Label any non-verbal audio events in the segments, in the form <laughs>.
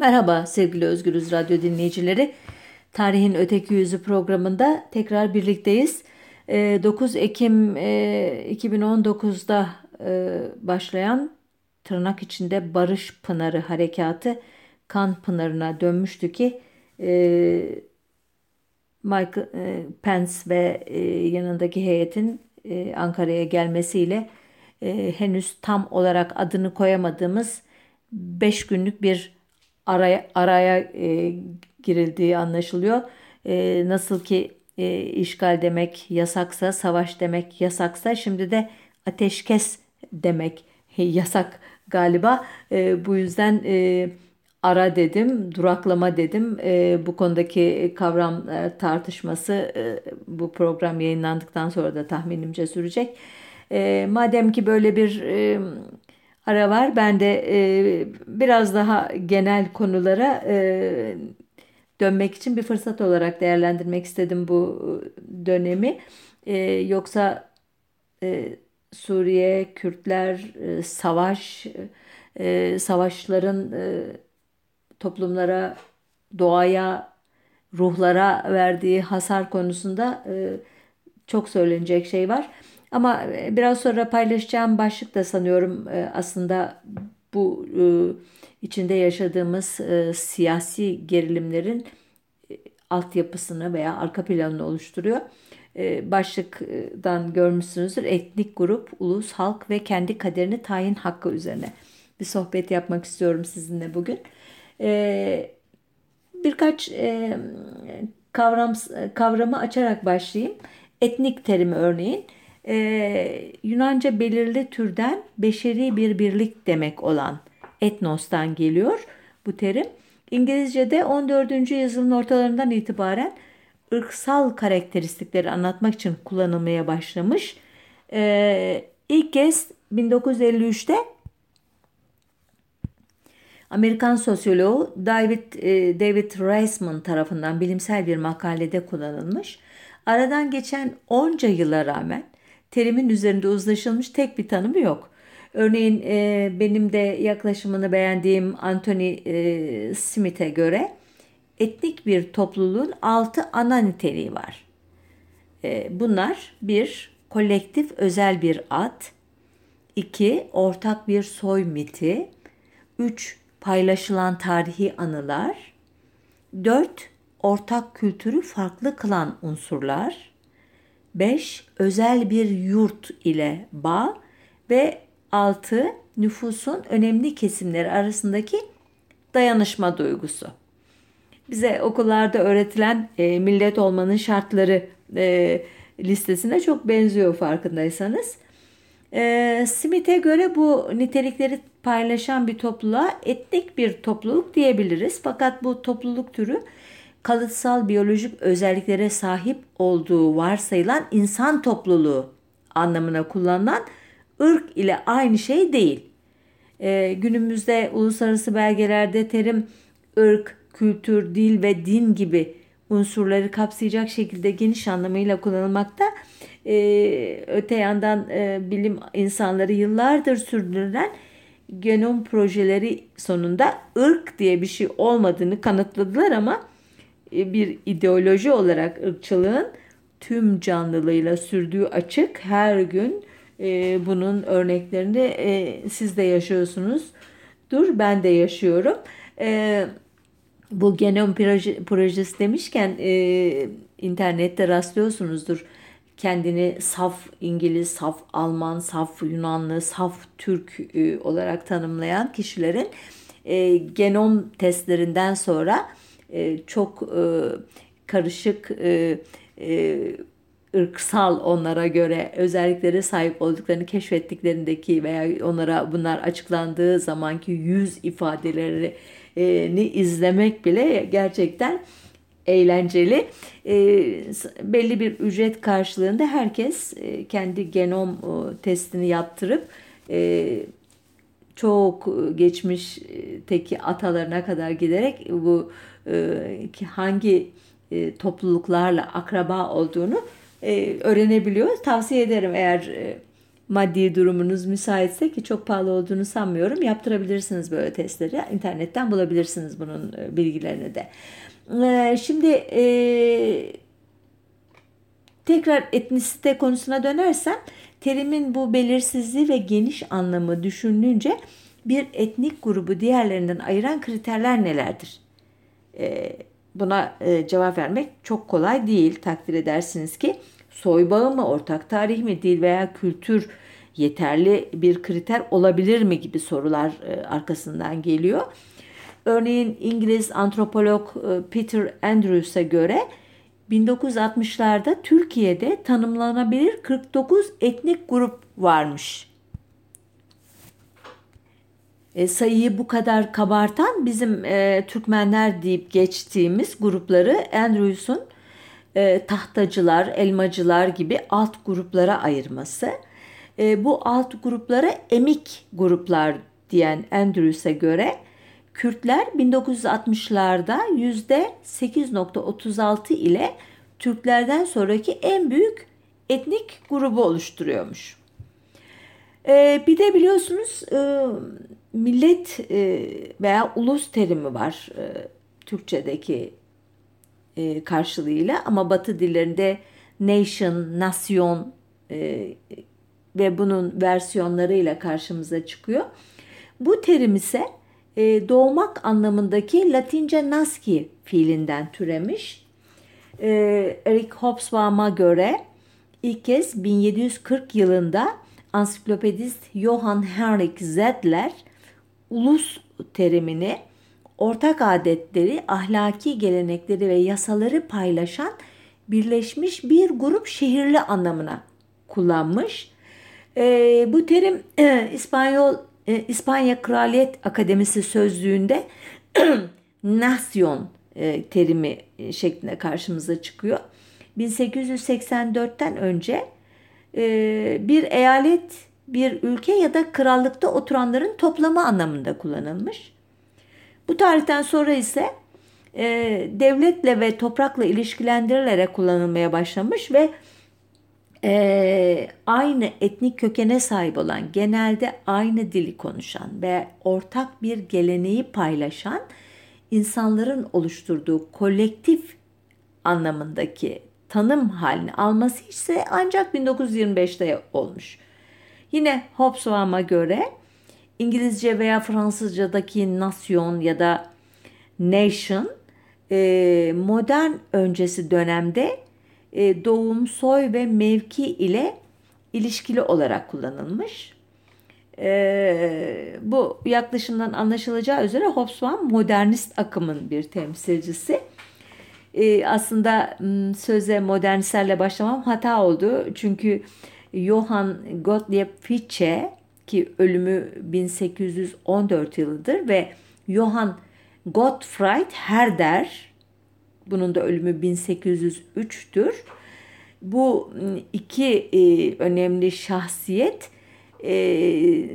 Merhaba sevgili Özgürüz Radyo dinleyicileri. Tarihin Öteki Yüzü programında tekrar birlikteyiz. 9 ee, Ekim 2019'da e, e, başlayan tırnak içinde Barış Pınarı Harekatı kan pınarına dönmüştü ki e, Michael Pence ve yanındaki heyetin Ankara'ya gelmesiyle henüz tam olarak adını koyamadığımız 5 günlük bir araya, araya e, girildiği anlaşılıyor. E, nasıl ki e, işgal demek yasaksa, savaş demek yasaksa şimdi de ateşkes demek yasak galiba. E, bu yüzden e, ara dedim, duraklama dedim. E, bu konudaki kavram e, tartışması e, bu program yayınlandıktan sonra da tahminimce sürecek. E, madem ki böyle bir e, ara var. Ben de e, biraz daha genel konulara e, dönmek için bir fırsat olarak değerlendirmek istedim bu dönemi. E, yoksa e, Suriye, Kürtler, e, savaş, e, savaşların e, toplumlara, doğaya, ruhlara verdiği hasar konusunda e, çok söylenecek şey var. Ama e, biraz sonra paylaşacağım başlık da sanıyorum e, aslında bu e, içinde yaşadığımız siyasi gerilimlerin altyapısını veya arka planını oluşturuyor. Başlıktan görmüşsünüzdür. Etnik grup, ulus, halk ve kendi kaderini tayin hakkı üzerine bir sohbet yapmak istiyorum sizinle bugün. Birkaç kavram kavramı açarak başlayayım. Etnik terimi örneğin e, Yunanca belirli türden beşeri bir birlik demek olan etnostan geliyor bu terim. İngilizce'de 14. yüzyılın ortalarından itibaren ırksal karakteristikleri anlatmak için kullanılmaya başlamış. Ee, ilk kez 1953'te Amerikan sosyoloğu David e, David Reisman tarafından bilimsel bir makalede kullanılmış. Aradan geçen onca yıla rağmen terimin üzerinde uzlaşılmış tek bir tanımı yok. Örneğin e, benim de yaklaşımını beğendiğim Anthony e, Smith'e göre etnik bir topluluğun altı ana niteliği var. E, bunlar bir kolektif özel bir ad, iki ortak bir soy miti, üç paylaşılan tarihi anılar, dört ortak kültürü farklı kılan unsurlar, 5. Özel bir yurt ile bağ ve 6. Nüfusun önemli kesimleri arasındaki dayanışma duygusu. Bize okullarda öğretilen e, millet olmanın şartları e, listesine çok benziyor farkındaysanız. E, Smith'e göre bu nitelikleri paylaşan bir topluluğa etnik bir topluluk diyebiliriz. Fakat bu topluluk türü kalıtsal biyolojik özelliklere sahip olduğu varsayılan insan topluluğu anlamına kullanılan ırk ile aynı şey değil. Ee, günümüzde uluslararası belgelerde terim ırk, kültür, dil ve din gibi unsurları kapsayacak şekilde geniş anlamıyla kullanılmakta. Ee, öte yandan e, bilim insanları yıllardır sürdürülen genom projeleri sonunda ırk diye bir şey olmadığını kanıtladılar ama bir ideoloji olarak ırkçılığın tüm canlılığıyla sürdüğü açık. Her gün e, bunun örneklerini e, siz de yaşıyorsunuz. Dur ben de yaşıyorum. E, bu genom proje, projesi demişken e, internette rastlıyorsunuzdur. Kendini saf İngiliz, saf Alman, saf Yunanlı, saf Türk e, olarak tanımlayan kişilerin e, genom testlerinden sonra e, çok e, karışık e, e, ırksal onlara göre özelliklere sahip olduklarını keşfettiklerindeki veya onlara bunlar açıklandığı zamanki yüz ifadelerini izlemek bile gerçekten eğlenceli. Belli bir ücret karşılığında herkes kendi genom testini yaptırıp çok geçmişteki atalarına kadar giderek bu e, hangi e, topluluklarla akraba olduğunu e, öğrenebiliyor. Tavsiye ederim eğer maddi durumunuz müsaitse ki çok pahalı olduğunu sanmıyorum yaptırabilirsiniz böyle testleri. İnternetten bulabilirsiniz bunun bilgilerini de. Şimdi tekrar etnisite konusuna dönersem terimin bu belirsizliği ve geniş anlamı düşünülünce bir etnik grubu diğerlerinden ayıran kriterler nelerdir? Buna cevap vermek çok kolay değil. Takdir edersiniz ki soy bağı mı, ortak tarih mi, dil veya kültür yeterli bir kriter olabilir mi gibi sorular e, arkasından geliyor. Örneğin İngiliz antropolog e, Peter Andrews'a göre 1960'larda Türkiye'de tanımlanabilir 49 etnik grup varmış. E, sayıyı bu kadar kabartan bizim e, Türkmenler deyip geçtiğimiz grupları Andrews'un e, tahtacılar, elmacılar gibi alt gruplara ayırması. E, bu alt gruplara emik gruplar diyen Andrews'e göre Kürtler 1960'larda %8.36 ile Türklerden sonraki en büyük etnik grubu oluşturuyormuş. Ee, bir de biliyorsunuz e, millet e, veya ulus terimi var e, Türkçedeki e, karşılığıyla ama Batı dillerinde nation, nasyon ve bunun versiyonlarıyla karşımıza çıkıyor. Bu terim ise doğmak anlamındaki Latince naski fiilinden türemiş. Eric Hobsbawm'a göre ilk kez 1740 yılında ansiklopedist Johann Henrik Zedler ulus terimini ortak adetleri, ahlaki gelenekleri ve yasaları paylaşan birleşmiş bir grup şehirli anlamına kullanmış. E, bu terim e, İspanyol e, İspanya Kraliyet Akademisi sözlüğünde <clears throat> nasyon e, terimi e, şeklinde karşımıza çıkıyor. 1884'ten önce e, bir eyalet, bir ülke ya da krallıkta oturanların toplamı anlamında kullanılmış. Bu tarihten sonra ise e, devletle ve toprakla ilişkilendirilerek kullanılmaya başlamış ve e, aynı etnik kökene sahip olan, genelde aynı dili konuşan ve ortak bir geleneği paylaşan insanların oluşturduğu kolektif anlamındaki tanım halini alması ise ancak 1925'te olmuş. Yine Hobsbawm'a göre İngilizce veya Fransızcadaki nasyon ya da nation e, modern öncesi dönemde e, doğum, soy ve mevki ile ilişkili olarak kullanılmış. E, bu yaklaşımdan anlaşılacağı üzere Hobsbawm modernist akımın bir temsilcisi. E, aslında söze modernistlerle başlamam hata oldu. Çünkü Johann Gottlieb Fichte ki ölümü 1814 yılıdır ve Johann Gottfried Herder bunun da ölümü 1803'tür. Bu iki e, önemli şahsiyet e,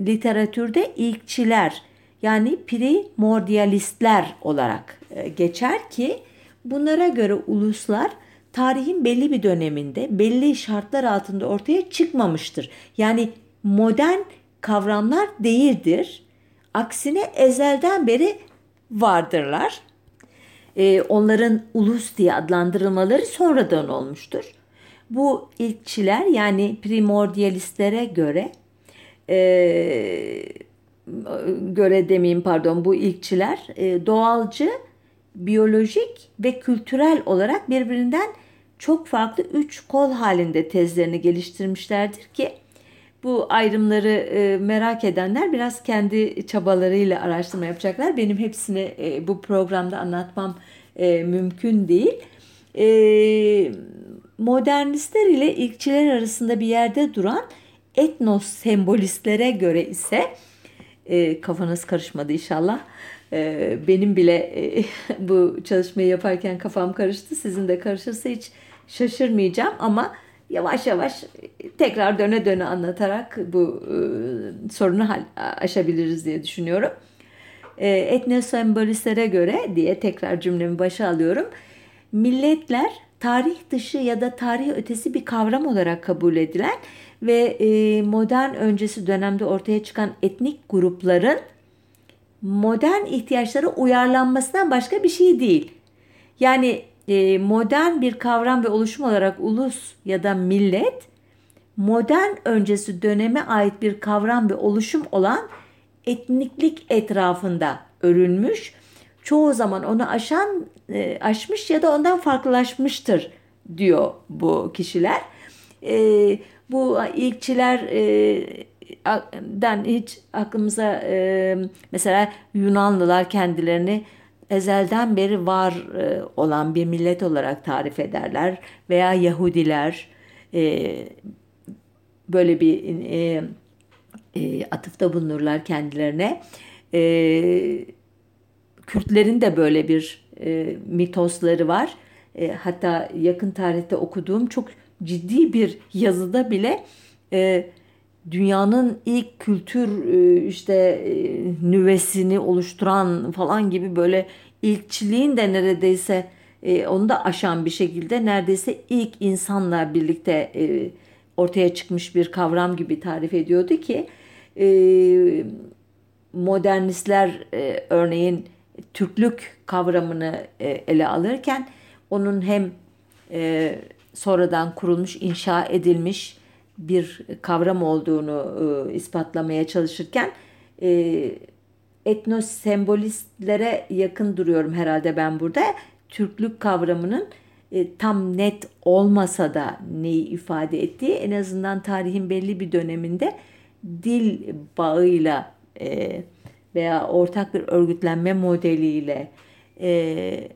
literatürde ilkçiler yani primordialistler olarak e, geçer ki bunlara göre uluslar tarihin belli bir döneminde belli şartlar altında ortaya çıkmamıştır. Yani modern kavramlar değildir. Aksine ezelden beri vardırlar. Ee, onların ulus diye adlandırılmaları sonradan olmuştur. Bu ilkçiler yani primordialistlere göre e, göre demeyeyim pardon bu ilkçiler e, doğalcı, biyolojik ve kültürel olarak birbirinden çok farklı üç kol halinde tezlerini geliştirmişlerdir ki bu ayrımları e, merak edenler biraz kendi çabalarıyla araştırma yapacaklar. Benim hepsini e, bu programda anlatmam e, mümkün değil. E, modernistler ile ilkçiler arasında bir yerde duran etnos sembolistlere göre ise e, kafanız karışmadı inşallah. E, benim bile e, <laughs> bu çalışmayı yaparken kafam karıştı. Sizin de karışırsa hiç şaşırmayacağım ama yavaş yavaş tekrar döne döne anlatarak bu e, sorunu aşabiliriz diye düşünüyorum. E, etnosembolistlere göre diye tekrar cümlemi başa alıyorum. Milletler tarih dışı ya da tarih ötesi bir kavram olarak kabul edilen ve e, modern öncesi dönemde ortaya çıkan etnik grupların modern ihtiyaçlara uyarlanmasından başka bir şey değil. Yani e, modern bir kavram ve oluşum olarak ulus ya da millet modern öncesi döneme ait bir kavram ve oluşum olan etniklik etrafında örülmüş. Çoğu zaman onu aşan e, aşmış ya da ondan farklılaşmıştır diyor bu kişiler. E, bu ilkçiler e, den hiç aklımıza mesela Yunanlılar kendilerini ezelden beri var e, olan bir millet olarak tarif ederler veya Yahudiler e, böyle bir e, atıfta bulunurlar kendilerine. Kürtlerin de böyle bir mitosları var. Hatta yakın tarihte okuduğum çok ciddi bir yazıda bile dünyanın ilk kültür e, işte e, nüvesini oluşturan falan gibi böyle ilkçiliğin de neredeyse e, onu da aşan bir şekilde neredeyse ilk insanla birlikte ortaya çıkmış bir kavram gibi tarif ediyordu ki modernistler örneğin Türklük kavramını ele alırken onun hem sonradan kurulmuş, inşa edilmiş bir kavram olduğunu e, ispatlamaya çalışırken e, etnosembolistlere yakın duruyorum herhalde ben burada. Türklük kavramının e, tam net olmasa da neyi ifade ettiği en azından tarihin belli bir döneminde dil bağıyla e, veya ortak bir örgütlenme modeliyle e,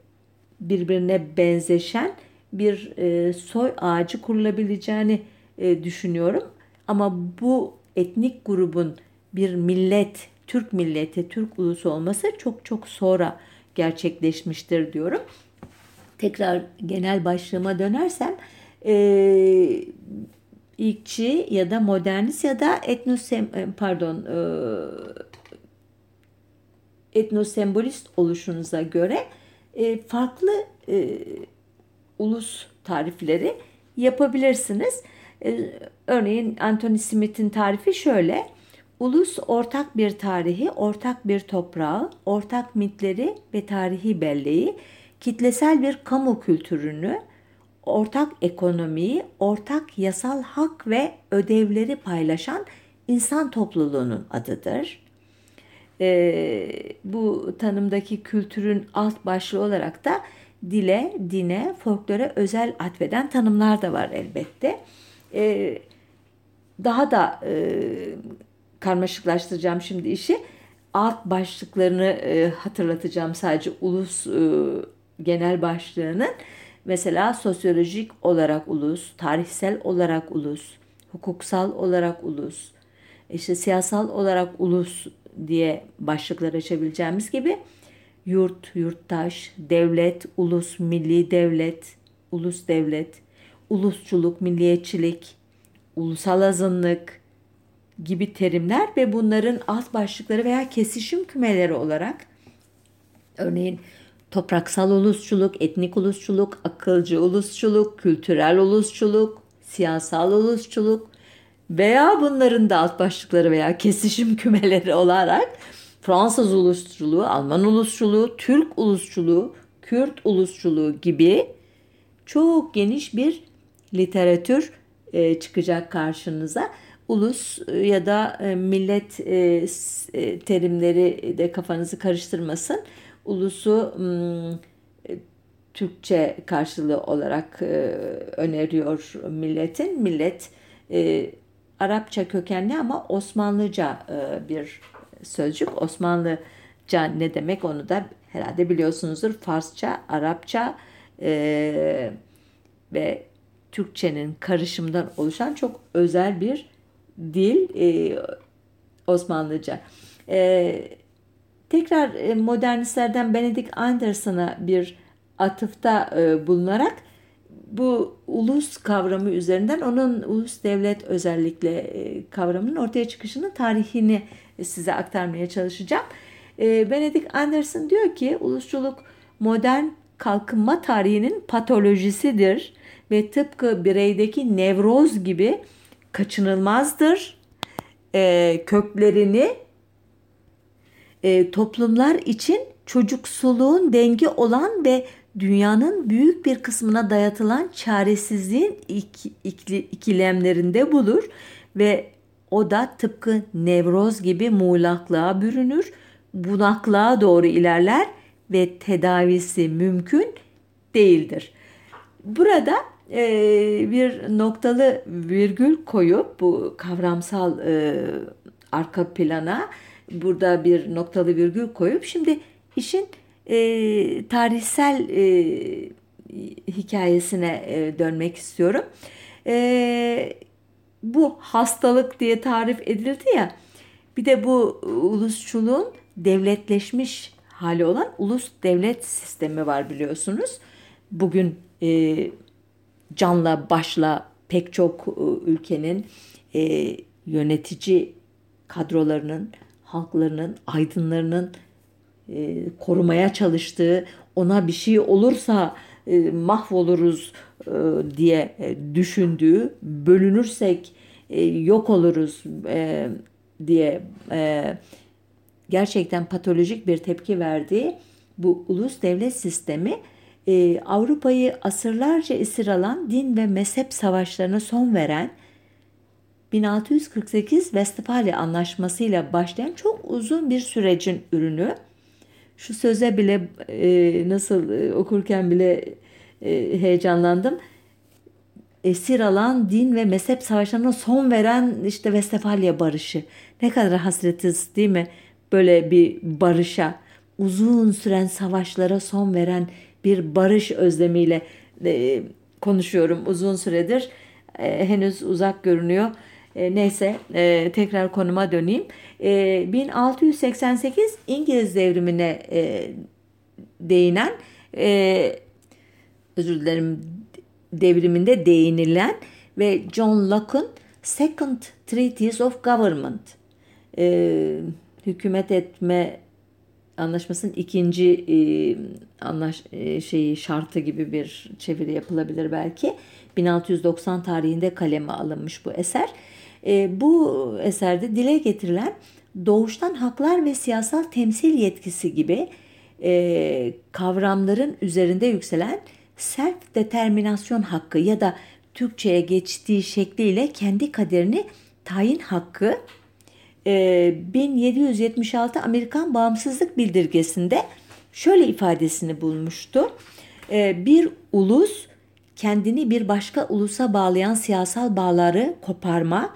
birbirine benzeşen bir e, soy ağacı kurulabileceğini e, düşünüyorum. Ama bu etnik grubun bir millet, Türk milleti, Türk ulusu olması çok çok sonra gerçekleşmiştir diyorum. Tekrar genel başlığıma dönersem e, ilkçi ya da modernist ya da etnosem e, pardon e, etnosembolist oluşunuza göre e, farklı e, ulus tarifleri yapabilirsiniz. Ee, örneğin Anthony Smith'in tarifi şöyle. Ulus ortak bir tarihi, ortak bir toprağı, ortak mitleri ve tarihi belleği, kitlesel bir kamu kültürünü, ortak ekonomiyi, ortak yasal hak ve ödevleri paylaşan insan topluluğunun adıdır. Ee, bu tanımdaki kültürün alt başlığı olarak da dile, dine, folklore özel atfeden tanımlar da var elbette e, daha da e, karmaşıklaştıracağım şimdi işi. Alt başlıklarını e, hatırlatacağım sadece ulus e, genel başlığının. Mesela sosyolojik olarak ulus, tarihsel olarak ulus, hukuksal olarak ulus, işte siyasal olarak ulus diye başlıklar açabileceğimiz gibi yurt, yurttaş, devlet, ulus, milli devlet, ulus devlet, ulusçuluk, milliyetçilik, ulusal azınlık gibi terimler ve bunların alt başlıkları veya kesişim kümeleri olarak örneğin topraksal ulusçuluk, etnik ulusçuluk, akılcı ulusçuluk, kültürel ulusçuluk, siyasal ulusçuluk veya bunların da alt başlıkları veya kesişim kümeleri olarak Fransız ulusçuluğu, Alman ulusçuluğu, Türk ulusçuluğu, Kürt ulusçuluğu gibi çok geniş bir literatür e, çıkacak karşınıza. Ulus e, ya da e, millet e, terimleri de kafanızı karıştırmasın. Ulusu Türkçe karşılığı olarak öneriyor milletin. Millet Arapça kökenli ama Osmanlıca bir sözcük. Osmanlıca ne demek onu da herhalde biliyorsunuzdur. Farsça, Arapça ve Türkçenin karışımından oluşan çok özel bir dil e, Osmanlıca. E, tekrar e, modernistlerden Benedict Anderson'a bir atıfta e, bulunarak bu ulus kavramı üzerinden onun ulus devlet özellikle e, kavramının ortaya çıkışının tarihini size aktarmaya çalışacağım. E, Benedict Anderson diyor ki ulusçuluk modern kalkınma tarihinin patolojisidir ve tıpkı bireydeki nevroz gibi kaçınılmazdır. E, köklerini e, toplumlar için çocuksuluğun dengi olan ve dünyanın büyük bir kısmına dayatılan çaresizliğin iki, ikili, ikilemlerinde bulur ve o da tıpkı nevroz gibi muğlaklığa bürünür, bunaklığa doğru ilerler ve tedavisi mümkün değildir. Burada e, bir noktalı virgül koyup bu kavramsal e, arka plana burada bir noktalı virgül koyup şimdi işin e, tarihsel e, hikayesine e, dönmek istiyorum. E, bu hastalık diye tarif edildi ya bir de bu ulusçuluğun devletleşmiş hali olan ulus devlet sistemi var biliyorsunuz. Bugün e, canla başla pek çok e, ülkenin e, yönetici kadrolarının, halklarının, aydınlarının e, korumaya çalıştığı, ona bir şey olursa e, mahvoluruz e, diye e, düşündüğü, bölünürsek e, yok oluruz e, diye e, gerçekten patolojik bir tepki verdiği bu ulus devlet sistemi e, Avrupa'yı asırlarca esir alan din ve mezhep savaşlarına son veren 1648 Westfalia Anlaşması başlayan çok uzun bir sürecin ürünü. Şu söze bile e, nasıl e, okurken bile e, heyecanlandım. Esir alan din ve mezhep savaşlarına son veren işte Westfalia barışı. Ne kadar hasretiz değil mi? Böyle bir barışa, uzun süren savaşlara son veren bir barış özlemiyle e, konuşuyorum uzun süredir. E, henüz uzak görünüyor. E, neyse e, tekrar konuma döneyim. E, 1688 İngiliz devrimine e, değinen e, özür dilerim devriminde değinilen ve John Locke'un Second Treaties of Government e, hükümet etme anlaşmasının ikinci e, anlaş e, şeyi şartı gibi bir çeviri yapılabilir belki. 1690 tarihinde kaleme alınmış bu eser. E, bu eserde dile getirilen doğuştan haklar ve siyasal temsil yetkisi gibi e, kavramların üzerinde yükselen self determinasyon hakkı ya da Türkçe'ye geçtiği şekliyle kendi kaderini tayin hakkı 1776 Amerikan Bağımsızlık Bildirgesi'nde şöyle ifadesini bulmuştu. Bir ulus kendini bir başka ulusa bağlayan siyasal bağları koparma,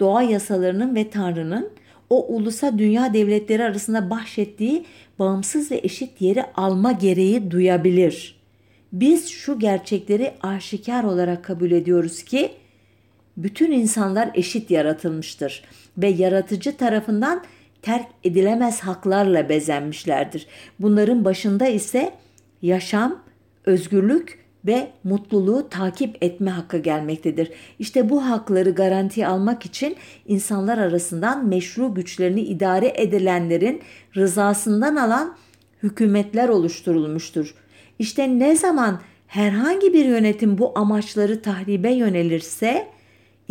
doğa yasalarının ve Tanrı'nın o ulusa dünya devletleri arasında bahşettiği bağımsız ve eşit yeri alma gereği duyabilir. Biz şu gerçekleri aşikar olarak kabul ediyoruz ki bütün insanlar eşit yaratılmıştır ve yaratıcı tarafından terk edilemez haklarla bezenmişlerdir. Bunların başında ise yaşam, özgürlük ve mutluluğu takip etme hakkı gelmektedir. İşte bu hakları garanti almak için insanlar arasından meşru güçlerini idare edilenlerin rızasından alan hükümetler oluşturulmuştur. İşte ne zaman herhangi bir yönetim bu amaçları tahribe yönelirse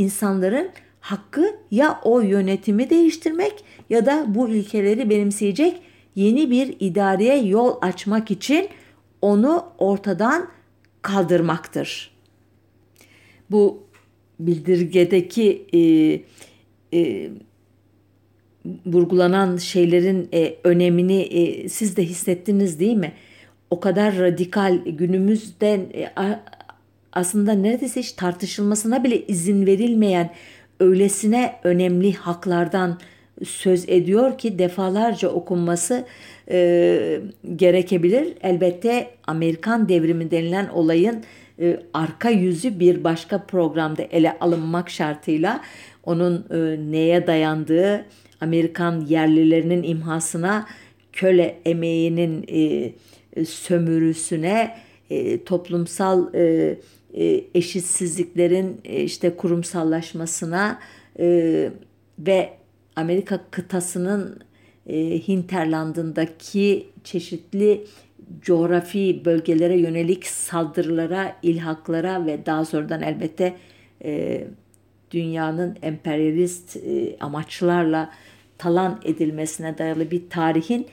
insanların hakkı ya o yönetimi değiştirmek ya da bu ilkeleri benimseyecek yeni bir idareye yol açmak için onu ortadan kaldırmaktır. Bu bildirgedeki e, e, vurgulanan şeylerin e, önemini e, siz de hissettiniz değil mi? O kadar radikal günümüzden e, aslında neredeyse hiç tartışılmasına bile izin verilmeyen öylesine önemli haklardan söz ediyor ki defalarca okunması e, gerekebilir. Elbette Amerikan devrimi denilen olayın e, arka yüzü bir başka programda ele alınmak şartıyla onun e, neye dayandığı, Amerikan yerlilerinin imhasına, köle emeğinin e, sömürüsüne, e, toplumsal e, e, eşitsizliklerin e, işte kurumsallaşmasına e, ve Amerika kıtasının e, hinterlandındaki çeşitli coğrafi bölgelere yönelik saldırılara, ilhaklara ve daha sonradan elbette e, dünyanın emperyalist e, amaçlarla talan edilmesine dayalı bir tarihin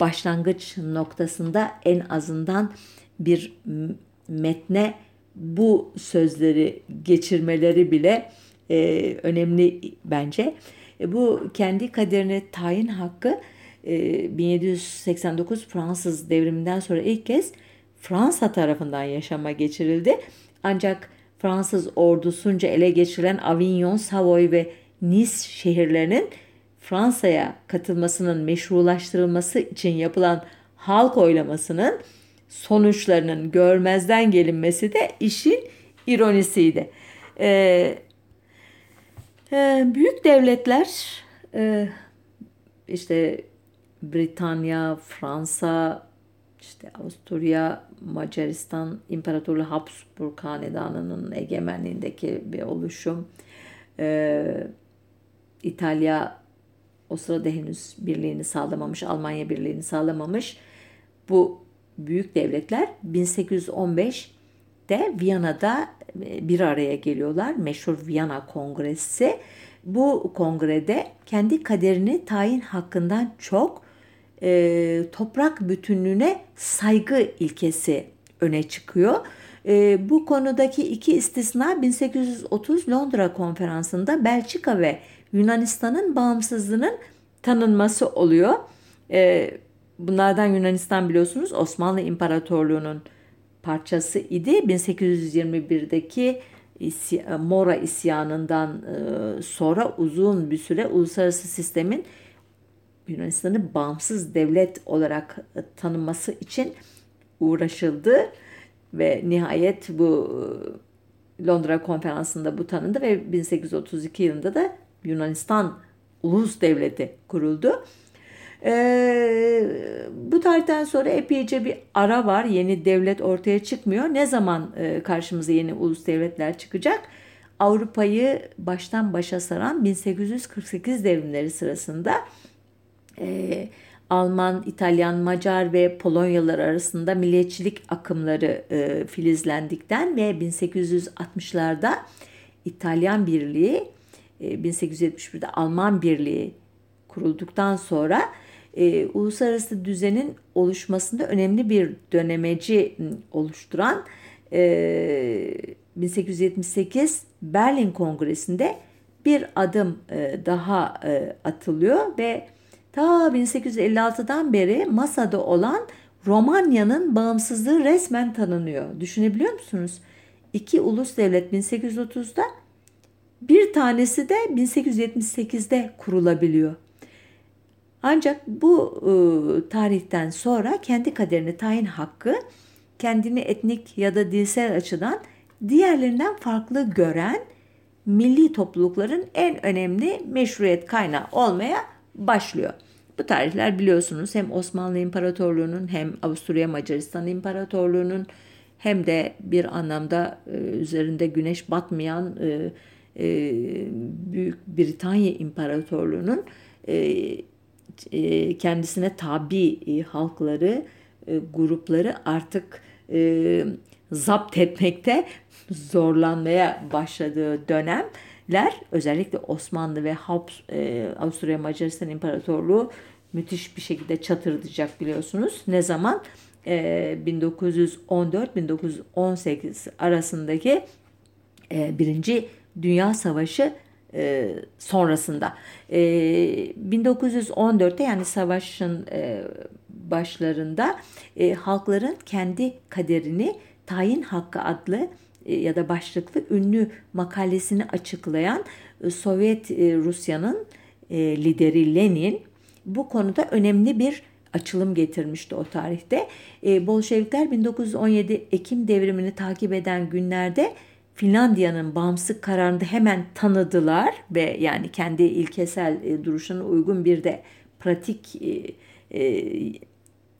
başlangıç noktasında en azından bir metne bu sözleri geçirmeleri bile e, önemli bence. E, bu kendi kaderini tayin hakkı e, 1789 Fransız devriminden sonra ilk kez Fransa tarafından yaşama geçirildi. Ancak Fransız ordusunca ele geçirilen Avignon, Savoy ve Nice şehirlerinin Fransa'ya katılmasının meşrulaştırılması için yapılan halk oylamasının sonuçlarının görmezden gelinmesi de işin ironisiydi. Ee, e, büyük devletler e, işte Britanya, Fransa, işte Avusturya, Macaristan İmparatorluğu Habsburg Hanedanı'nın egemenliğindeki bir oluşum. Ee, İtalya o sırada henüz birliğini sağlamamış, Almanya birliğini sağlamamış. Bu büyük devletler 1815'te Viyana'da e, bir araya geliyorlar. Meşhur Viyana Kongresi. Bu kongrede kendi kaderini tayin hakkından çok e, toprak bütünlüğüne saygı ilkesi öne çıkıyor. E, bu konudaki iki istisna 1830 Londra konferansında Belçika ve Yunanistan'ın bağımsızlığının tanınması oluyor. E, bunlardan Yunanistan biliyorsunuz Osmanlı İmparatorluğu'nun parçası idi. 1821'deki Mora isyanından e, sonra uzun bir süre uluslararası sistemin Yunanistan'ı bağımsız devlet olarak tanınması için uğraşıldı ve nihayet bu e, Londra konferansında bu tanındı ve 1832 yılında da Yunanistan ulus devleti kuruldu. Ee, bu tarihten sonra epeyce bir ara var. Yeni devlet ortaya çıkmıyor. Ne zaman e, karşımıza yeni ulus devletler çıkacak? Avrupa'yı baştan başa saran 1848 devrimleri sırasında e, Alman, İtalyan, Macar ve Polonyalılar arasında milliyetçilik akımları e, filizlendikten ve 1860'larda İtalyan Birliği, e, 1871'de Alman Birliği kurulduktan sonra e, uluslararası düzenin oluşmasında önemli bir dönemeci oluşturan e, 1878 Berlin Kongresi'nde bir adım e, daha e, atılıyor ve ta 1856'dan beri masada olan Romanya'nın bağımsızlığı resmen tanınıyor. Düşünebiliyor musunuz? İki ulus devlet 1830'da bir tanesi de 1878'de kurulabiliyor. Ancak bu e, tarihten sonra kendi kaderini tayin hakkı kendini etnik ya da dilsel açıdan diğerlerinden farklı gören milli toplulukların en önemli meşruiyet kaynağı olmaya başlıyor. Bu tarihler biliyorsunuz hem Osmanlı İmparatorluğu'nun hem Avusturya Macaristan İmparatorluğu'nun hem de bir anlamda e, üzerinde güneş batmayan e, e, Büyük Britanya İmparatorluğu'nun e, e, kendisine tabi e, halkları, e, grupları artık zapt etmekte zorlanmaya başladığı dönemler özellikle Osmanlı ve Avusturya Macaristan İmparatorluğu müthiş bir şekilde çatırdayacak biliyorsunuz. Ne zaman? 1914-1918 arasındaki Birinci Dünya Savaşı e, sonrasında. E, 1914'te yani savaşın e, başlarında e, halkların kendi kaderini tayin hakkı adlı e, ya da başlıklı ünlü makalesini açıklayan e, Sovyet e, Rusya'nın e, lideri Lenin bu konuda önemli bir açılım getirmişti o tarihte. E, Bolşevikler 1917 Ekim devrimini takip eden günlerde Finlandiya'nın bağımsız kararını hemen tanıdılar ve yani kendi ilkesel e, duruşuna uygun bir de pratik e, e,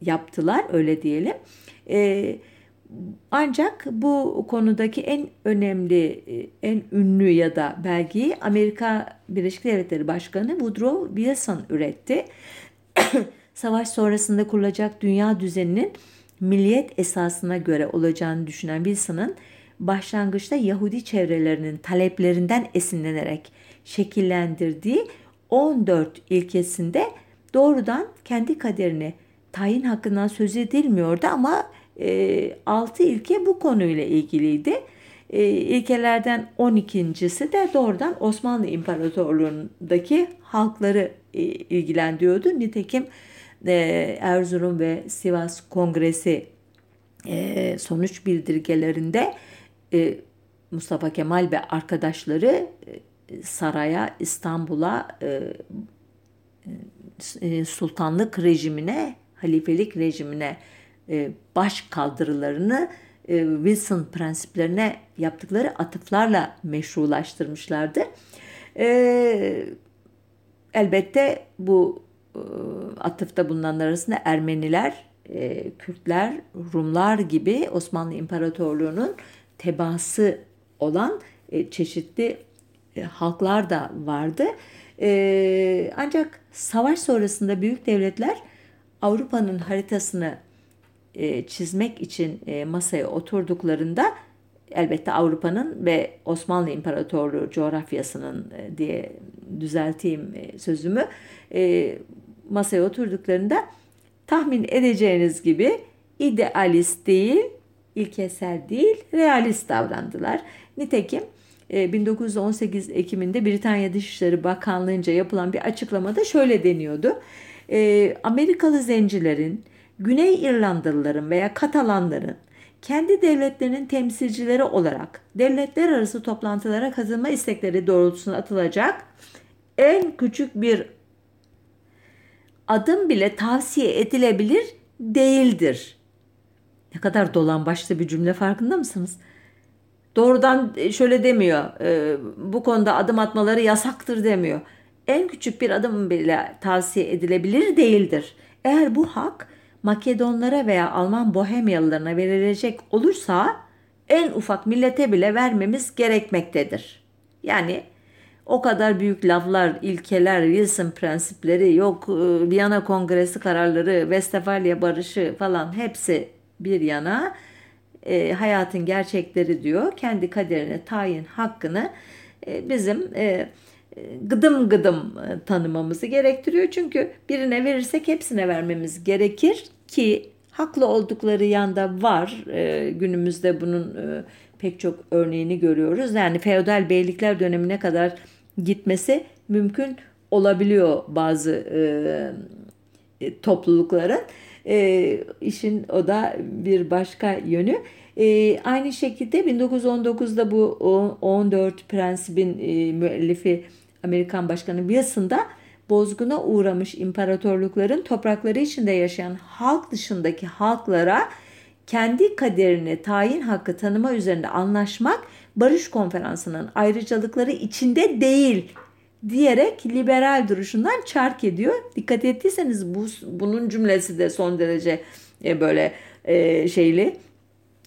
yaptılar öyle diyelim. E, ancak bu konudaki en önemli, e, en ünlü ya da belgeyi Amerika Birleşik Devletleri Başkanı Woodrow Wilson üretti. <coughs> Savaş sonrasında kurulacak dünya düzeninin milliyet esasına göre olacağını düşünen Wilson'ın başlangıçta Yahudi çevrelerinin taleplerinden esinlenerek şekillendirdiği 14 ilkesinde doğrudan kendi kaderini tayin hakkından söz edilmiyordu ama e, 6 ilke bu konuyla ilgiliydi. E, ilkelerden 12.si de doğrudan Osmanlı İmparatorluğu'ndaki halkları e, ilgilendiriyordu. Nitekim e, Erzurum ve Sivas Kongresi e, sonuç bildirgelerinde e, Mustafa Kemal ve arkadaşları e, saraya, İstanbul'a, e, e, sultanlık rejimine, halifelik rejimine e, baş kaldırılarını e, Wilson prensiplerine yaptıkları atıflarla meşrulaştırmışlardı. E, elbette bu e, atıfta bulunanlar arasında Ermeniler, e, Kürtler, Rumlar gibi Osmanlı İmparatorluğu'nun tebası olan e, çeşitli e, halklar da vardı. E, ancak savaş sonrasında büyük devletler Avrupa'nın haritasını e, çizmek için e, masaya oturduklarında elbette Avrupa'nın ve Osmanlı İmparatorluğu coğrafyasının e, diye düzelteyim e, sözümü e, masaya oturduklarında tahmin edeceğiniz gibi idealist değil, ilkesel değil, realist davrandılar. Nitekim 1918 Ekim'inde Britanya Dışişleri Bakanlığı'nca yapılan bir açıklamada şöyle deniyordu. Amerikalı zencilerin, Güney İrlandalıların veya Katalanların kendi devletlerinin temsilcileri olarak devletler arası toplantılara katılma istekleri doğrultusunda atılacak en küçük bir adım bile tavsiye edilebilir değildir. Ne kadar dolan başlı bir cümle farkında mısınız? Doğrudan e, şöyle demiyor. E, bu konuda adım atmaları yasaktır demiyor. En küçük bir adım bile tavsiye edilebilir değildir. Eğer bu hak Makedonlara veya Alman Bohemyalılarına verilecek olursa en ufak millete bile vermemiz gerekmektedir. Yani o kadar büyük laflar, ilkeler, Wilson prensipleri, yok e, Viyana Kongresi kararları, Westfalia barışı falan hepsi bir yana e, hayatın gerçekleri diyor. Kendi kaderini, tayin hakkını e, bizim e, gıdım gıdım e, tanımamızı gerektiriyor. Çünkü birine verirsek hepsine vermemiz gerekir ki haklı oldukları yanda var. E, günümüzde bunun e, pek çok örneğini görüyoruz. Yani feodal beylikler dönemine kadar gitmesi mümkün olabiliyor bazı e, toplulukların. E, işin o da bir başka yönü. E, aynı şekilde 1919'da bu 14 prensibin e, müellifi Amerikan Başkanı Wilson da bozguna uğramış imparatorlukların toprakları içinde yaşayan halk dışındaki halklara kendi kaderini tayin hakkı tanıma üzerinde anlaşmak barış konferansının ayrıcalıkları içinde değil diyerek liberal duruşundan çark ediyor. Dikkat ettiyseniz bu, bunun cümlesi de son derece e, böyle e, şeyli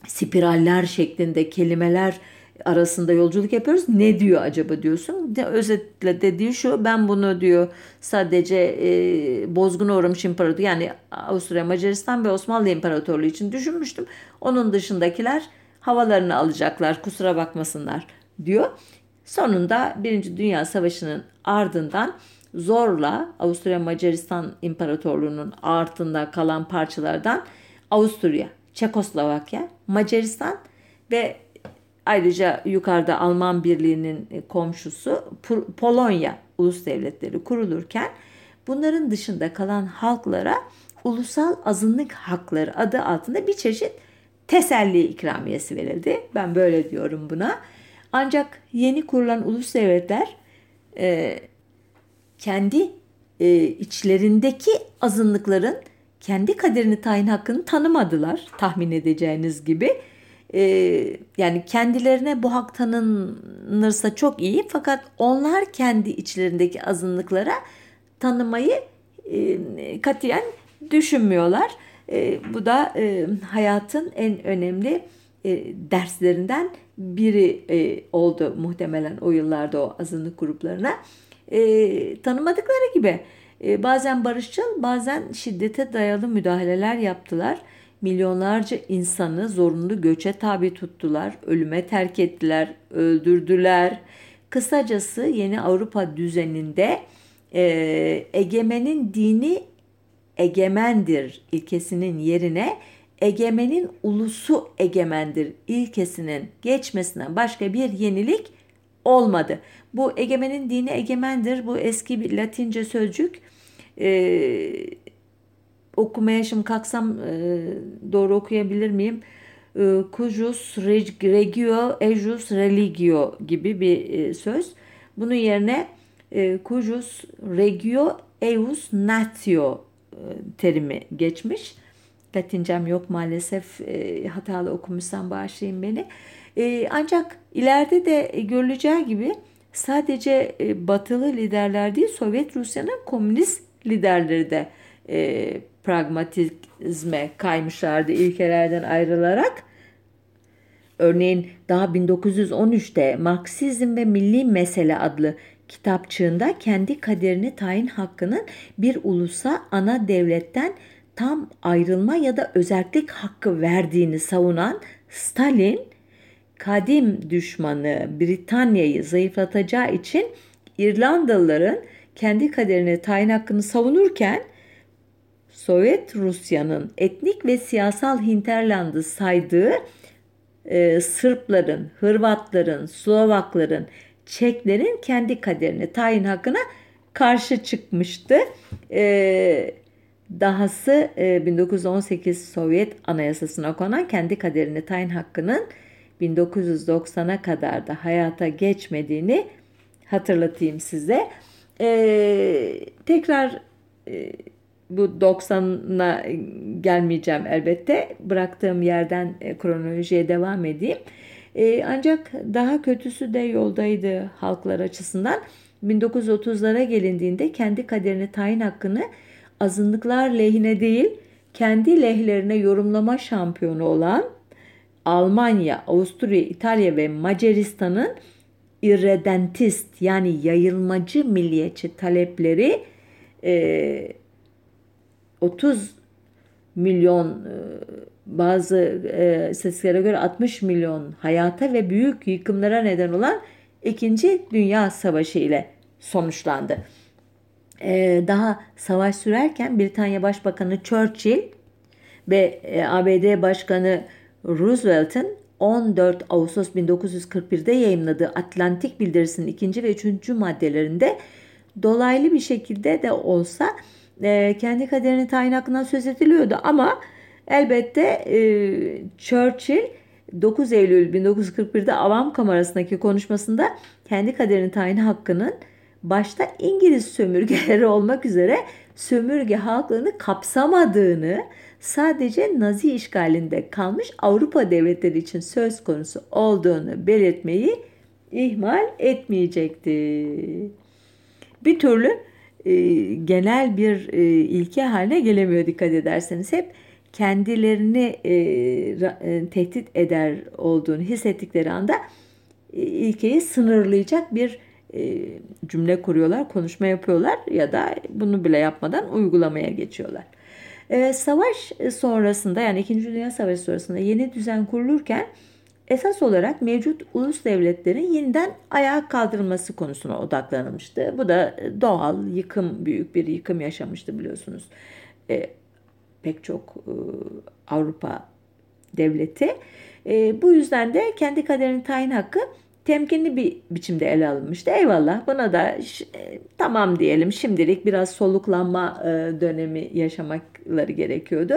spiraller şeklinde kelimeler arasında yolculuk yapıyoruz. Ne diyor acaba diyorsun. De, özetle dediği şu ben bunu diyor sadece e, bozguna uğramış imparator yani Avusturya Macaristan ve Osmanlı İmparatorluğu için düşünmüştüm. Onun dışındakiler havalarını alacaklar kusura bakmasınlar diyor. Sonunda Birinci Dünya Savaşı'nın ardından zorla Avusturya Macaristan İmparatorluğu'nun altında kalan parçalardan Avusturya, Çekoslovakya, Macaristan ve ayrıca yukarıda Alman Birliği'nin komşusu Polonya ulus devletleri kurulurken bunların dışında kalan halklara ulusal azınlık hakları adı altında bir çeşit teselli ikramiyesi verildi. Ben böyle diyorum buna. Ancak yeni kurulan ulus devletler e, kendi e, içlerindeki azınlıkların kendi kaderini tayin hakkını tanımadılar tahmin edeceğiniz gibi. E, yani kendilerine bu hak tanınırsa çok iyi fakat onlar kendi içlerindeki azınlıklara tanımayı e, katiyen düşünmüyorlar. E, bu da e, hayatın en önemli e, derslerinden biri e, oldu muhtemelen o yıllarda o azınlık gruplarına. E, tanımadıkları gibi e, bazen barışçıl bazen şiddete dayalı müdahaleler yaptılar. milyonlarca insanı zorunlu göçe tabi tuttular, ölüme terk ettiler, öldürdüler. Kısacası yeni Avrupa düzeninde e, egemenin dini egemendir ilkesinin yerine egemenin ulusu egemendir ilkesinin geçmesinden başka bir yenilik olmadı. Bu egemenin dini egemendir. Bu eski bir Latince sözcük. Ee, okumaya şimdi kalksam e, doğru okuyabilir miyim? E, cujus regio ejus religio gibi bir e, söz. Bunun yerine e, cujus regio eius natio e, terimi geçmiş. Latincem yok maalesef e, hatalı okumuşsam bağışlayın beni. E, ancak ileride de görüleceği gibi sadece e, batılı liderler değil Sovyet Rusya'nın komünist liderleri de e, pragmatizme kaymışlardı ilkelerden ayrılarak. Örneğin daha 1913'te Marksizm ve Milli Mesele adlı kitapçığında kendi kaderini tayin hakkının bir ulusa ana devletten tam ayrılma ya da özellik hakkı verdiğini savunan Stalin, kadim düşmanı Britanya'yı zayıflatacağı için İrlandalıların kendi kaderini tayin hakkını savunurken Sovyet Rusya'nın etnik ve siyasal hinterlandı saydığı e, Sırpların, Hırvatların, Slovakların, Çeklerin kendi kaderini tayin hakkına karşı çıkmıştı. E, dahası e, 1918 Sovyet Anayasası'na konan kendi kaderini tayin hakkının 1990'a kadar da hayata geçmediğini hatırlatayım size. E, tekrar e, bu 90'a gelmeyeceğim elbette. Bıraktığım yerden e, kronolojiye devam edeyim. E, ancak daha kötüsü de yoldaydı halklar açısından. 1930'lara gelindiğinde kendi kaderini tayin hakkını azınlıklar lehine değil, kendi lehlerine yorumlama şampiyonu olan Almanya, Avusturya, İtalya ve Macaristan'ın irredentist yani yayılmacı milliyetçi talepleri e, 30 milyon e, bazı e, istatistiklere göre 60 milyon hayata ve büyük yıkımlara neden olan İkinci Dünya Savaşı ile sonuçlandı. E, daha savaş sürerken Britanya Başbakanı Churchill ve e, ABD Başkanı Roosevelt'in 14 Ağustos 1941'de yayımladığı Atlantik Bildirisi'nin ikinci ve üçüncü maddelerinde dolaylı bir şekilde de olsa e, kendi kaderini tayin hakkından söz ediliyordu. Ama elbette e, Churchill 9 Eylül 1941'de Avam Kamerası'ndaki konuşmasında kendi kaderini tayin hakkının başta İngiliz sömürgeleri olmak üzere sömürge halklarını kapsamadığını sadece Nazi işgalinde kalmış Avrupa devletleri için söz konusu olduğunu belirtmeyi ihmal etmeyecekti. Bir türlü e, genel bir e, ilke haline gelemiyor dikkat ederseniz. Hep kendilerini e, e, tehdit eder olduğunu hissettikleri anda e, ilkeyi sınırlayacak bir cümle kuruyorlar, konuşma yapıyorlar ya da bunu bile yapmadan uygulamaya geçiyorlar. E, savaş sonrasında yani 2. Dünya Savaşı sonrasında yeni düzen kurulurken esas olarak mevcut ulus devletlerin yeniden ayağa kaldırılması konusuna odaklanılmıştı. Bu da doğal yıkım, büyük bir yıkım yaşamıştı biliyorsunuz. E, pek çok e, Avrupa devleti. E, bu yüzden de kendi kaderini tayin hakkı temkinli bir biçimde ele alınmıştı. Eyvallah buna da e, tamam diyelim şimdilik biraz soluklanma e, dönemi yaşamakları gerekiyordu.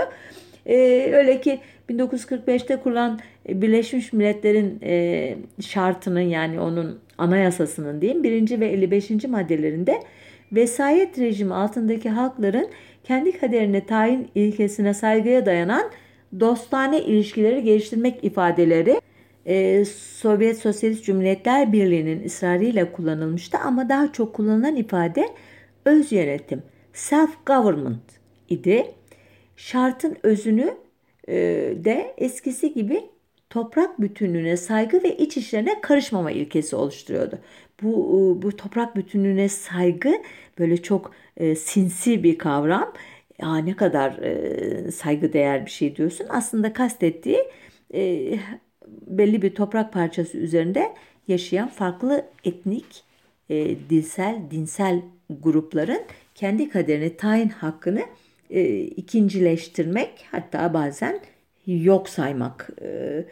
E, öyle ki 1945'te kurulan Birleşmiş Milletler'in e, şartının yani onun anayasasının diyeyim birinci ve 55. maddelerinde vesayet rejimi altındaki halkların kendi kaderine tayin ilkesine saygıya dayanan dostane ilişkileri geliştirmek ifadeleri e, Sovyet Sosyalist Cumhuriyetler Birliği'nin ısrarıyla kullanılmıştı ama daha çok kullanılan ifade öz yönetim, self-government idi. Şartın özünü e, de eskisi gibi toprak bütünlüğüne saygı ve iç işlerine karışmama ilkesi oluşturuyordu. Bu, e, bu toprak bütünlüğüne saygı böyle çok e, sinsi bir kavram. ya ne kadar e, saygıdeğer bir şey diyorsun. Aslında kastettiği e, belli bir toprak parçası üzerinde yaşayan farklı etnik, e, dilsel, dinsel grupların kendi kaderini tayin hakkını e, ikincileştirmek hatta bazen yok saymak e,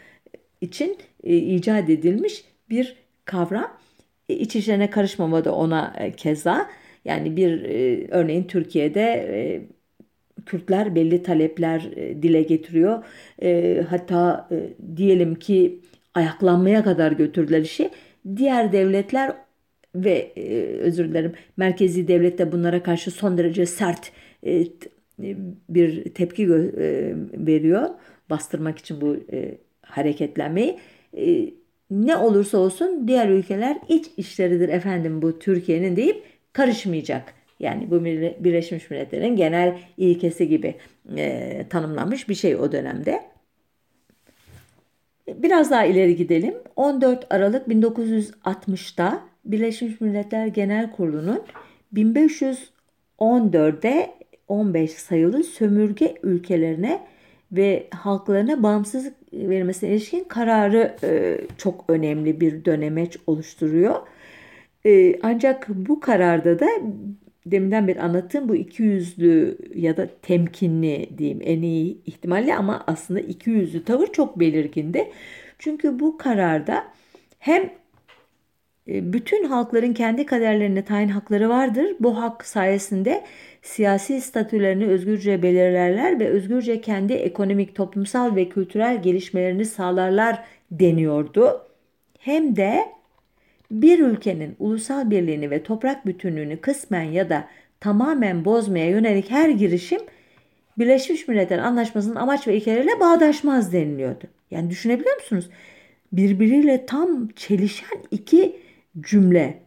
için e, icat edilmiş bir kavram. E, iç işlerine karışmama da ona e, keza. Yani bir e, örneğin Türkiye'de e, Kürtler belli talepler e, dile getiriyor. E, hatta e, diyelim ki ayaklanmaya kadar götürdüler işi. Diğer devletler ve özür dilerim merkezi devlet de bunlara karşı son derece sert bir tepki veriyor bastırmak için bu hareketlenmeyi. Ne olursa olsun diğer ülkeler iç işleridir efendim bu Türkiye'nin deyip karışmayacak. Yani bu Birleşmiş Milletler'in genel ilkesi gibi e, tanımlanmış bir şey o dönemde. Biraz daha ileri gidelim. 14 Aralık 1960'da Birleşmiş Milletler Genel Kurulu'nun 1514'de 15 sayılı sömürge ülkelerine ve halklarına bağımsızlık verilmesine ilişkin kararı e, çok önemli bir dönemeç oluşturuyor. E, ancak bu kararda da deminden beri anlattığım bu iki yüzlü ya da temkinli diyeyim en iyi ihtimalle ama aslında iki yüzlü tavır çok belirgindi. Çünkü bu kararda hem e, bütün halkların kendi kaderlerine tayin hakları vardır. Bu hak sayesinde siyasi statülerini özgürce belirlerler ve özgürce kendi ekonomik, toplumsal ve kültürel gelişmelerini sağlarlar deniyordu. Hem de bir ülkenin ulusal birliğini ve toprak bütünlüğünü kısmen ya da tamamen bozmaya yönelik her girişim Birleşmiş Milletler Anlaşması'nın amaç ve ilkeleriyle bağdaşmaz deniliyordu. Yani düşünebiliyor musunuz? Birbiriyle tam çelişen iki cümle,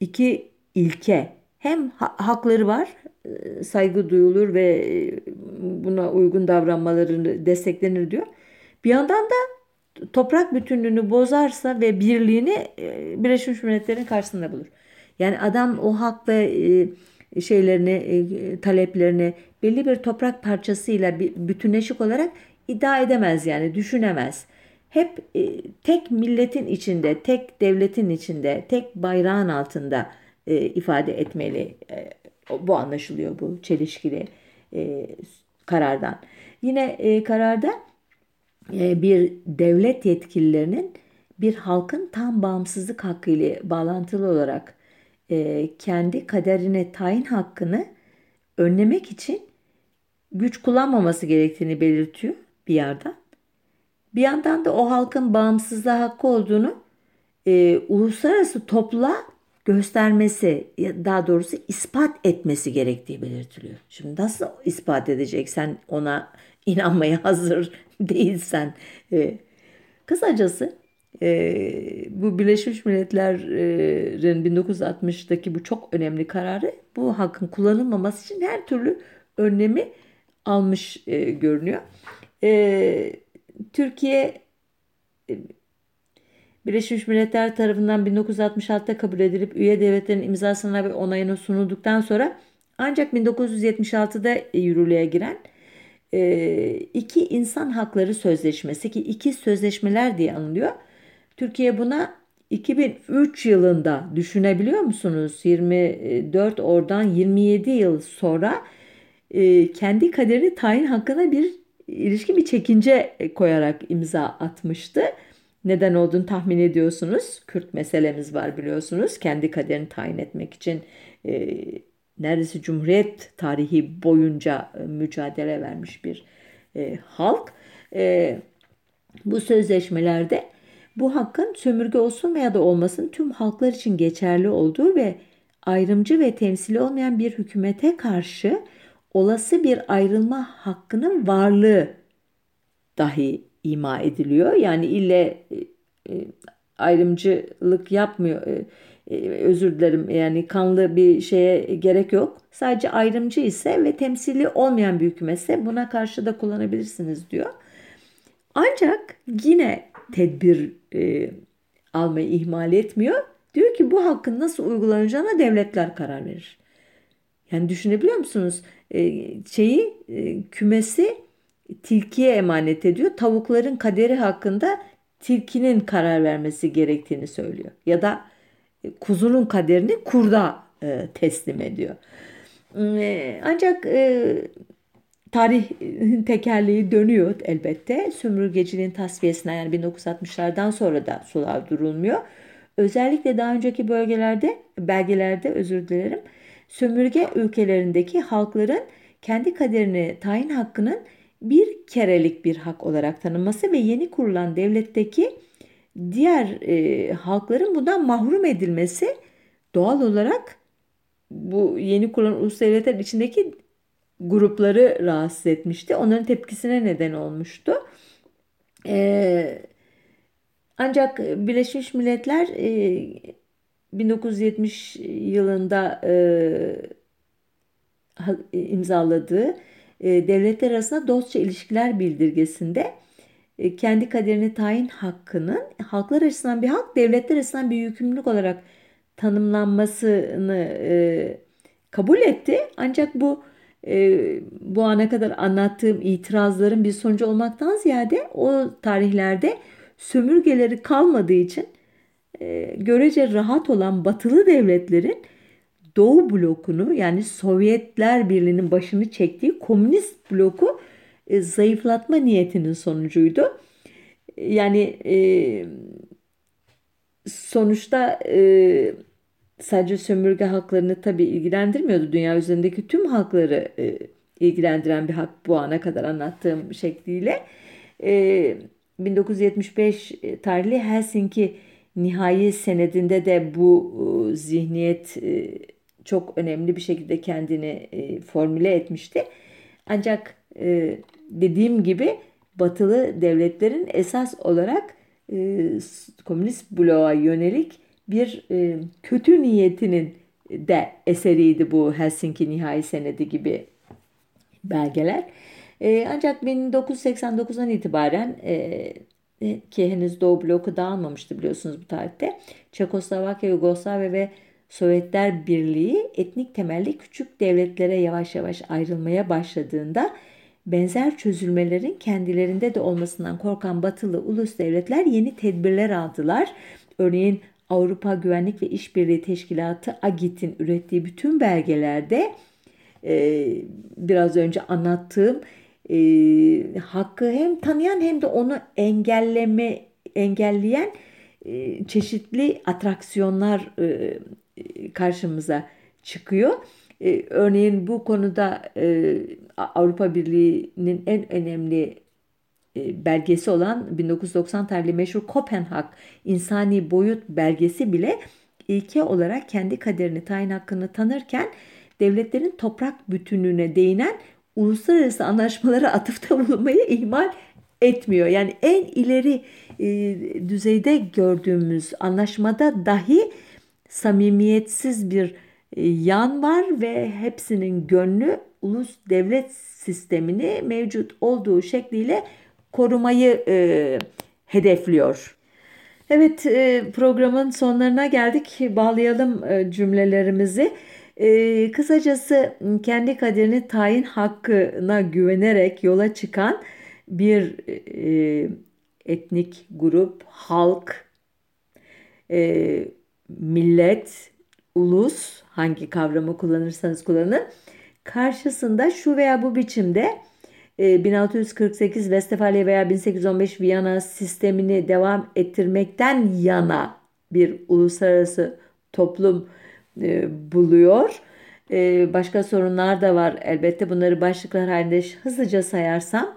iki ilke. Hem ha- hakları var, e, saygı duyulur ve e, buna uygun davranmaları desteklenir diyor. Bir yandan da toprak bütünlüğünü bozarsa ve birliğini e, Birleşmiş Milletler'in karşısında bulur. Yani adam o hak ve şeylerini, taleplerini belli bir toprak parçasıyla bütünleşik olarak iddia edemez yani düşünemez hep e, tek milletin içinde, tek devletin içinde, tek bayrağın altında e, ifade etmeli. E, bu anlaşılıyor bu çelişkili e, karardan. Yine e, kararda e, bir devlet yetkililerinin bir halkın tam bağımsızlık hakkı ile bağlantılı olarak e, kendi kaderine tayin hakkını önlemek için güç kullanmaması gerektiğini belirtiyor bir yerden. Bir yandan da o halkın bağımsızlığa hakkı olduğunu e, uluslararası topla göstermesi, daha doğrusu ispat etmesi gerektiği belirtiliyor. Şimdi nasıl ispat edecek sen ona inanmaya hazır <laughs> değilsen? E, kısacası e, bu Birleşmiş Milletler'in 1960'daki bu çok önemli kararı bu hakkın kullanılmaması için her türlü önlemi almış e, görünüyor. E, Türkiye e, Birleşmiş Milletler tarafından 1966'da kabul edilip üye devletlerin imzasına ve onayına sunulduktan sonra ancak 1976'da yürürlüğe giren iki insan hakları sözleşmesi ki iki sözleşmeler diye anılıyor. Türkiye buna 2003 yılında düşünebiliyor musunuz? 24 oradan 27 yıl sonra e, kendi kaderini tayin hakkına bir ilişkin bir çekince koyarak imza atmıştı. Neden olduğunu tahmin ediyorsunuz. Kürt meselemiz var biliyorsunuz. Kendi kaderini tayin etmek için e, neredeyse Cumhuriyet tarihi boyunca e, mücadele vermiş bir e, halk. E, bu sözleşmelerde bu hakkın sömürge olsun veya da olmasın tüm halklar için geçerli olduğu ve ayrımcı ve temsili olmayan bir hükümete karşı olası bir ayrılma hakkının varlığı dahi ima ediliyor. Yani ille e, e, ayrımcılık yapmıyor. E, özür dilerim yani kanlı bir şeye gerek yok. Sadece ayrımcı ise ve temsili olmayan bir hükümetse buna karşı da kullanabilirsiniz diyor. Ancak yine tedbir e, almayı ihmal etmiyor. Diyor ki bu hakkın nasıl uygulanacağına devletler karar verir. Yani düşünebiliyor musunuz? E, şeyi e, kümesi tilkiye emanet ediyor. Tavukların kaderi hakkında tilkinin karar vermesi gerektiğini söylüyor. Ya da e, kuzunun kaderini kurda e, teslim ediyor. E, ancak e, tarih tekerleği dönüyor elbette. Sömürgeciliğin tasfiyesine yani 1960'lardan sonra da sular durulmuyor. Özellikle daha önceki bölgelerde, belgelerde özür dilerim, sömürge ülkelerindeki halkların kendi kaderini tayin hakkının bir kerelik bir hak olarak tanınması ve yeni kurulan devletteki diğer e, halkların bundan mahrum edilmesi doğal olarak bu yeni kurulan ulus devletler içindeki grupları rahatsız etmişti. Onların tepkisine neden olmuştu. Ee, ancak Birleşmiş Milletler e, 1970 yılında e, imzaladığı e, devletler arasında dostça ilişkiler bildirgesinde e, kendi kaderini tayin hakkının halklar açısından bir hak, devletler açısından bir yükümlülük olarak tanımlanmasını e, kabul etti. Ancak bu bu ana kadar anlattığım itirazların bir sonucu olmaktan ziyade o tarihlerde sömürgeleri kalmadığı için görece rahat olan batılı devletlerin Doğu blokunu yani Sovyetler Birliği'nin başını çektiği komünist bloku e, zayıflatma niyetinin sonucuydu. Yani e, sonuçta e, sadece sömürge haklarını tabii ilgilendirmiyordu. Dünya üzerindeki tüm hakları e, ilgilendiren bir hak bu ana kadar anlattığım şekliyle. E, 1975 tarihli Helsinki nihai senedinde de bu e, zihniyet e, çok önemli bir şekilde kendini e, formüle etmişti. Ancak e, dediğim gibi batılı devletlerin esas olarak e, komünist bloğa yönelik bir e, kötü niyetinin de eseriydi bu Helsinki Nihai Senedi gibi belgeler. E, ancak 1989'dan itibaren e, ki henüz Doğu bloku dağılmamıştı biliyorsunuz bu tarihte. Çekoslovakya, Yugoslavya ve Sovyetler Birliği etnik temelli küçük devletlere yavaş yavaş ayrılmaya başladığında benzer çözülmelerin kendilerinde de olmasından korkan batılı ulus devletler yeni tedbirler aldılar. Örneğin Avrupa Güvenlik ve İşbirliği Teşkilatı AGİT'in ürettiği bütün belgelerde e, biraz önce anlattığım e, hakkı hem tanıyan hem de onu engelleme engelleyen e, çeşitli atraksiyonlar e, karşımıza çıkıyor. E, örneğin bu konuda e, Avrupa Birliği'nin en önemli e, belgesi olan 1990 tarihli meşhur Kopenhag İnsani Boyut belgesi bile ilke olarak kendi kaderini tayin hakkını tanırken devletlerin toprak bütünlüğüne değinen uluslararası anlaşmalara atıfta bulunmayı ihmal etmiyor. Yani en ileri e, düzeyde gördüğümüz anlaşmada dahi samimiyetsiz bir yan var ve hepsinin gönlü ulus devlet sistemini mevcut olduğu şekliyle korumayı e, hedefliyor. Evet e, programın sonlarına geldik. Bağlayalım e, cümlelerimizi. E, kısacası kendi kaderini tayin hakkına güvenerek yola çıkan bir e, etnik grup, halk, e, millet, ulus hangi kavramı kullanırsanız kullanın karşısında şu veya bu biçimde 1648 e, Westfalia veya 1815 Viyana sistemini devam ettirmekten yana bir uluslararası toplum e, buluyor. E, başka sorunlar da var elbette bunları başlıklar halinde hızlıca sayarsam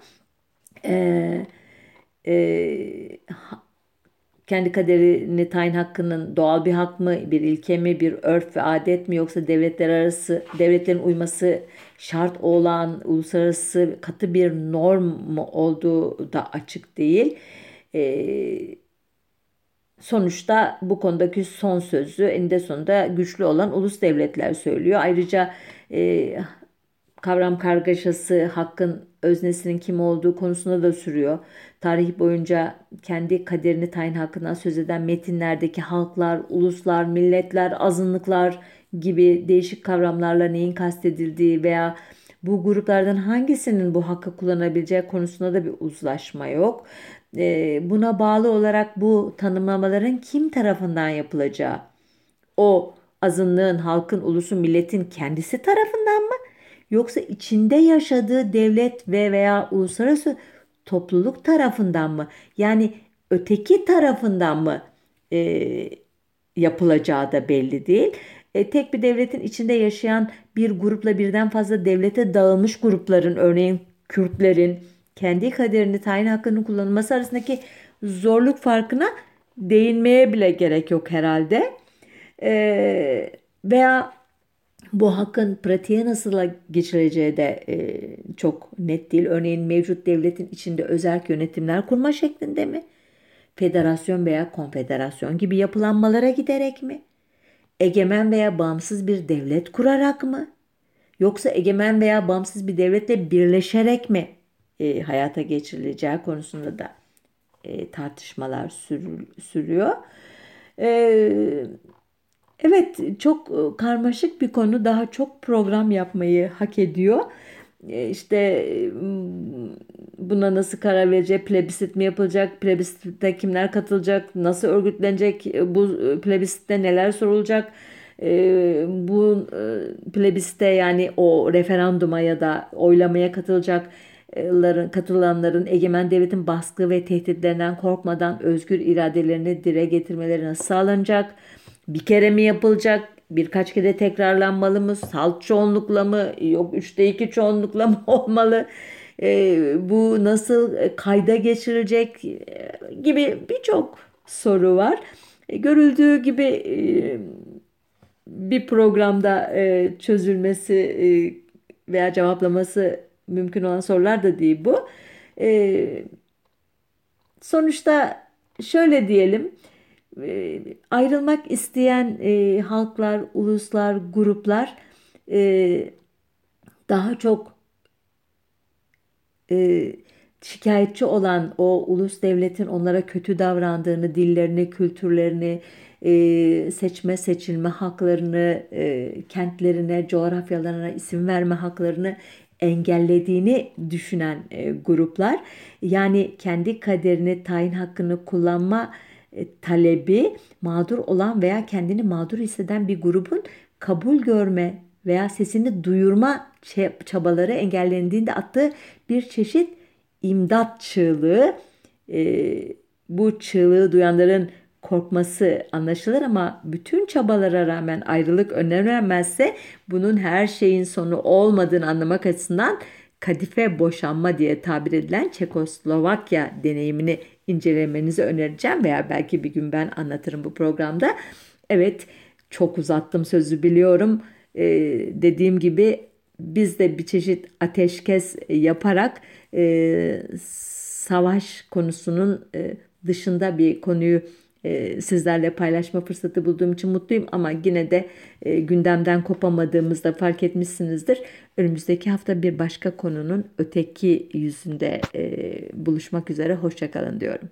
kendi kaderini tayin hakkının doğal bir hak mı, bir ilke mi, bir örf ve adet mi yoksa devletler arası devletlerin uyması şart olan uluslararası katı bir norm mu olduğu da açık değil. Ee, sonuçta bu konudaki son sözü eninde sonunda güçlü olan ulus devletler söylüyor. Ayrıca e, kavram kargaşası hakkın öznesinin kim olduğu konusunda da sürüyor. Tarih boyunca kendi kaderini tayin hakkından söz eden metinlerdeki halklar, uluslar, milletler, azınlıklar gibi değişik kavramlarla neyin kastedildiği veya bu gruplardan hangisinin bu hakkı kullanabileceği konusunda da bir uzlaşma yok. E, buna bağlı olarak bu tanımlamaların kim tarafından yapılacağı, o azınlığın, halkın, ulusun, milletin kendisi tarafından mı? Yoksa içinde yaşadığı devlet ve veya uluslararası topluluk tarafından mı? Yani öteki tarafından mı e, yapılacağı da belli değil. E, tek bir devletin içinde yaşayan bir grupla birden fazla devlete dağılmış grupların örneğin Kürtlerin kendi kaderini tayin hakkının kullanılması arasındaki zorluk farkına değinmeye bile gerek yok herhalde. E, veya bu hakkın pratiğe nasıl geçireceği de e, çok net değil. Örneğin mevcut devletin içinde özel yönetimler kurma şeklinde mi? Federasyon veya konfederasyon gibi yapılanmalara giderek mi? Egemen veya bağımsız bir devlet kurarak mı? Yoksa egemen veya bağımsız bir devletle birleşerek mi e, hayata geçirileceği konusunda da e, tartışmalar sürü, sürüyor. E, Evet, çok e, karmaşık bir konu. Daha çok program yapmayı hak ediyor. E, işte buna nasıl karar verecek? Plebisit mi yapılacak? Plebisitte kimler katılacak? Nasıl örgütlenecek? E, bu plebisitte neler sorulacak? Bu plebisite yani o referanduma ya da oylamaya katılacakların katılanların egemen devletin baskı ve tehditlerinden korkmadan özgür iradelerini dile getirmeleri nasıl sağlanacak? Bir kere mi yapılacak? Birkaç kere tekrarlanmalı mı? Salt çoğunlukla mı? Yok üçte iki çoğunlukla mı <laughs> olmalı? E, bu nasıl kayda geçirilecek? E, gibi birçok soru var. E, görüldüğü gibi e, bir programda e, çözülmesi e, veya cevaplaması mümkün olan sorular da değil bu. E, sonuçta şöyle diyelim e, ayrılmak isteyen e, halklar, uluslar, gruplar e, daha çok e, şikayetçi olan o ulus devletin onlara kötü davrandığını, dillerini, kültürlerini, seçme seçilme haklarını, kentlerine, coğrafyalarına isim verme haklarını engellediğini düşünen gruplar. Yani kendi kaderini, tayin hakkını kullanma e, talebi mağdur olan veya kendini mağdur hisseden bir grubun kabul görme veya sesini duyurma çabaları engellendiğinde attığı bir çeşit imdat çığlığı. E, bu çığlığı duyanların korkması anlaşılır ama bütün çabalara rağmen ayrılık önlenemezse bunun her şeyin sonu olmadığını anlamak açısından kadife boşanma diye tabir edilen Çekoslovakya deneyimini incelemenizi önereceğim veya belki bir gün ben anlatırım bu programda. Evet çok uzattım sözü biliyorum. Ee, dediğim gibi biz de bir çeşit ateşkes yaparak e, savaş konusunun e, dışında bir konuyu e, sizlerle paylaşma fırsatı bulduğum için mutluyum ama yine de e, gündemden kopamadığımızda fark etmişsinizdir. Önümüzdeki hafta bir başka konunun öteki yüzünde e, buluşmak üzere. Hoşçakalın diyorum.